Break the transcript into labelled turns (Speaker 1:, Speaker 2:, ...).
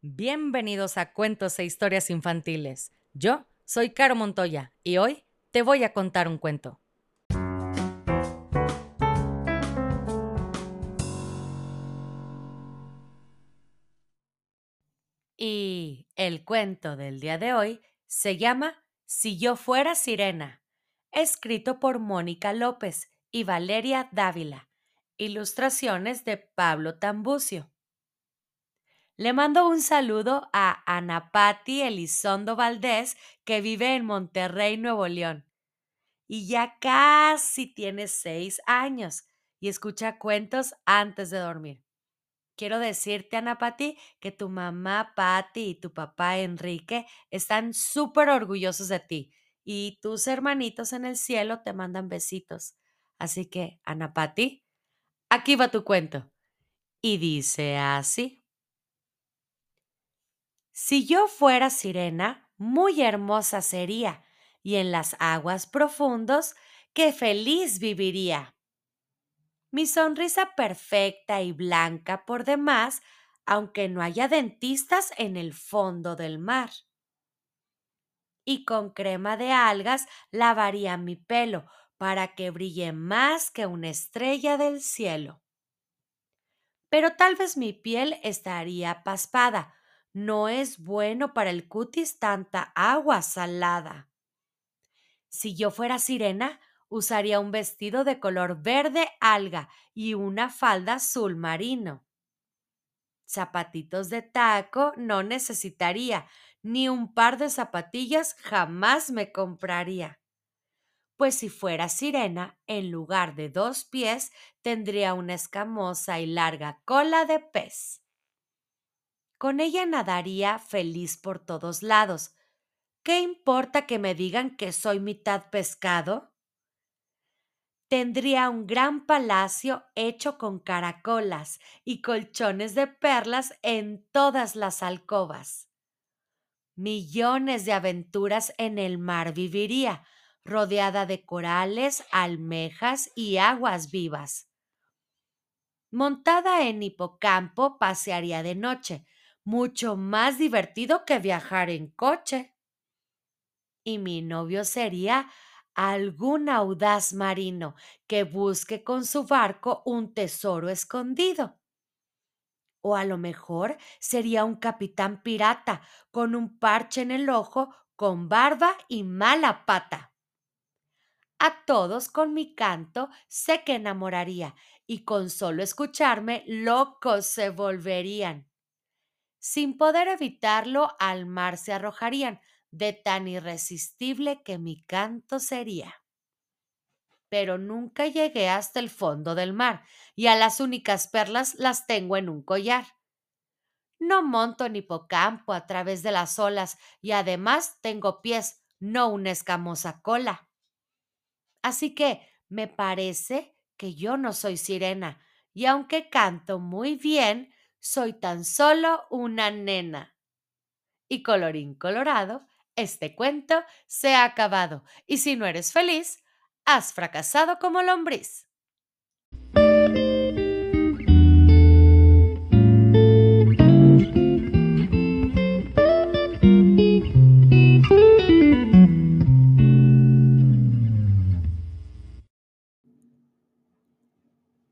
Speaker 1: Bienvenidos a Cuentos e Historias Infantiles. Yo soy Caro Montoya y hoy te voy a contar un cuento. Y el cuento del día de hoy se llama Si yo fuera sirena, escrito por Mónica López y Valeria Dávila, ilustraciones de Pablo Tambucio. Le mando un saludo a Ana Patti Elizondo Valdés, que vive en Monterrey, Nuevo León. Y ya casi tiene seis años y escucha cuentos antes de dormir. Quiero decirte, Ana Patti, que tu mamá Patti y tu papá Enrique están súper orgullosos de ti y tus hermanitos en el cielo te mandan besitos. Así que, Ana Patti, aquí va tu cuento. Y dice así. Si yo fuera sirena, muy hermosa sería, y en las aguas profundos, qué feliz viviría. Mi sonrisa perfecta y blanca por demás, aunque no haya dentistas en el fondo del mar. Y con crema de algas lavaría mi pelo para que brille más que una estrella del cielo. Pero tal vez mi piel estaría paspada, no es bueno para el cutis tanta agua salada. Si yo fuera sirena, usaría un vestido de color verde alga y una falda azul marino. Zapatitos de taco no necesitaría, ni un par de zapatillas jamás me compraría. Pues si fuera sirena, en lugar de dos pies, tendría una escamosa y larga cola de pez. Con ella nadaría feliz por todos lados. ¿Qué importa que me digan que soy mitad pescado? Tendría un gran palacio hecho con caracolas y colchones de perlas en todas las alcobas. Millones de aventuras en el mar viviría, rodeada de corales, almejas y aguas vivas. Montada en hipocampo, pasearía de noche, mucho más divertido que viajar en coche. Y mi novio sería algún audaz marino que busque con su barco un tesoro escondido. O a lo mejor sería un capitán pirata con un parche en el ojo, con barba y mala pata. A todos con mi canto sé que enamoraría y con solo escucharme locos se volverían. Sin poder evitarlo, al mar se arrojarían, de tan irresistible que mi canto sería. Pero nunca llegué hasta el fondo del mar, y a las únicas perlas las tengo en un collar. No monto en hipocampo a través de las olas, y además tengo pies, no una escamosa cola. Así que me parece que yo no soy sirena, y aunque canto muy bien, soy tan solo una nena. Y colorín colorado, este cuento se ha acabado, y si no eres feliz, has fracasado como lombriz.